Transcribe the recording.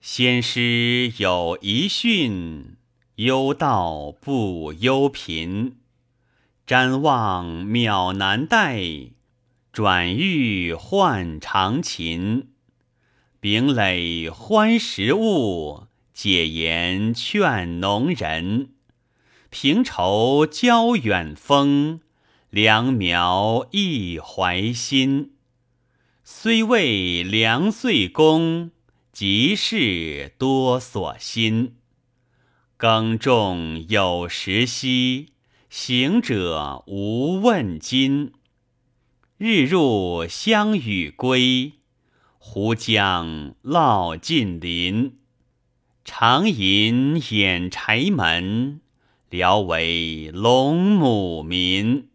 先师有遗训，忧道不忧贫。瞻望渺难待，转欲换长琴。丙垒欢食物，解言劝农人。平愁交远风，良苗益怀心。虽未良岁功，即是多所心。耕种有时息，行者无问津。日入乡与归，胡将烙近邻。长吟掩柴门，聊为龙母民。